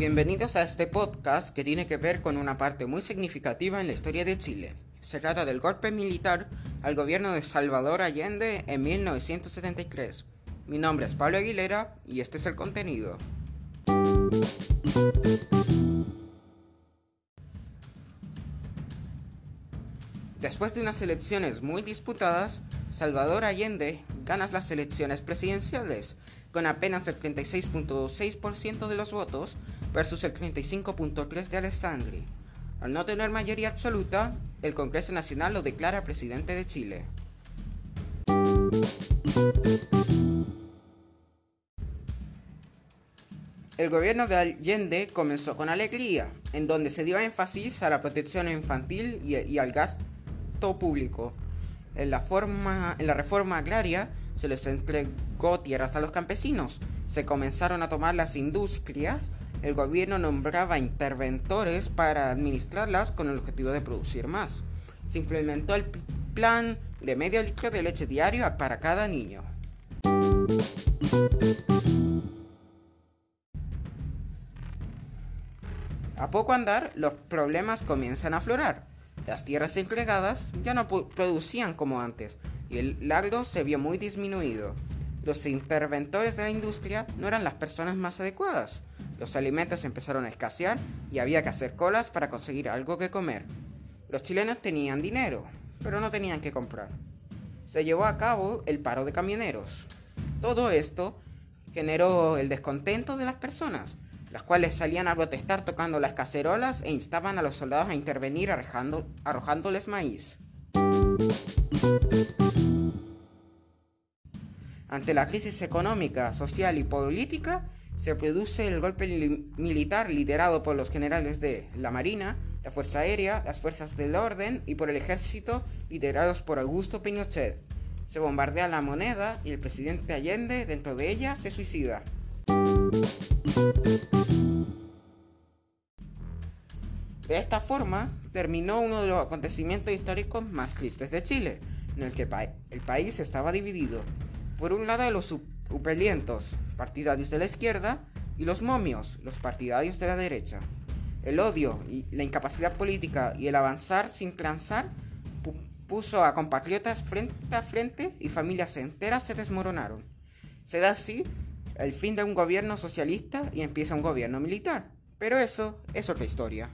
Bienvenidos a este podcast que tiene que ver con una parte muy significativa en la historia de Chile. Se trata del golpe militar al gobierno de Salvador Allende en 1973. Mi nombre es Pablo Aguilera y este es el contenido. Después de unas elecciones muy disputadas, Salvador Allende gana las elecciones presidenciales con apenas el 36.6% de los votos versus el 35.3% de Alessandri. Al no tener mayoría absoluta, el Congreso Nacional lo declara presidente de Chile. El gobierno de Allende comenzó con alegría, en donde se dio énfasis a la protección infantil y, al gasto público. En la, forma, en la reforma agraria se les entregó tierras a los campesinos, se comenzaron a tomar las industrias, el gobierno nombraba interventores para administrarlas con el objetivo de producir más. Se implementó el plan de medio litro de leche diario para cada niño. A poco andar, los problemas comienzan a aflorar. Las tierras entregadas ya no producían como antes y el agro se vio muy disminuido. Los interventores de la industria no eran las personas más adecuadas. Los alimentos empezaron a escasear y había que hacer colas para conseguir algo que comer. Los chilenos tenían dinero, pero no tenían que comprar. Se llevó a cabo el paro de camioneros. Todo esto generó el descontento de las personas, las cuales salían a protestar tocando las cacerolas e instaban a los soldados a intervenir arrojándoles maíz. Ante la crisis económica, social y política, se produce el golpe militar liderado por los generales de la Marina, la Fuerza Aérea, las Fuerzas del Orden y por el Ejército liderados por Augusto Pinochet. Se bombardea la moneda y el presidente Allende dentro de ella se suicida. De esta forma, terminó uno de los acontecimientos históricos más tristes de Chile, en el que el país estaba dividido. Por un lado los upelientos, partidarios de la izquierda, y los momios, los partidarios de la derecha. El odio y la incapacidad política y el avanzar sin transar puso a compatriotas frente a frente y familias enteras se desmoronaron. Se da así el fin de un gobierno socialista y empieza un gobierno militar. Pero eso es otra historia.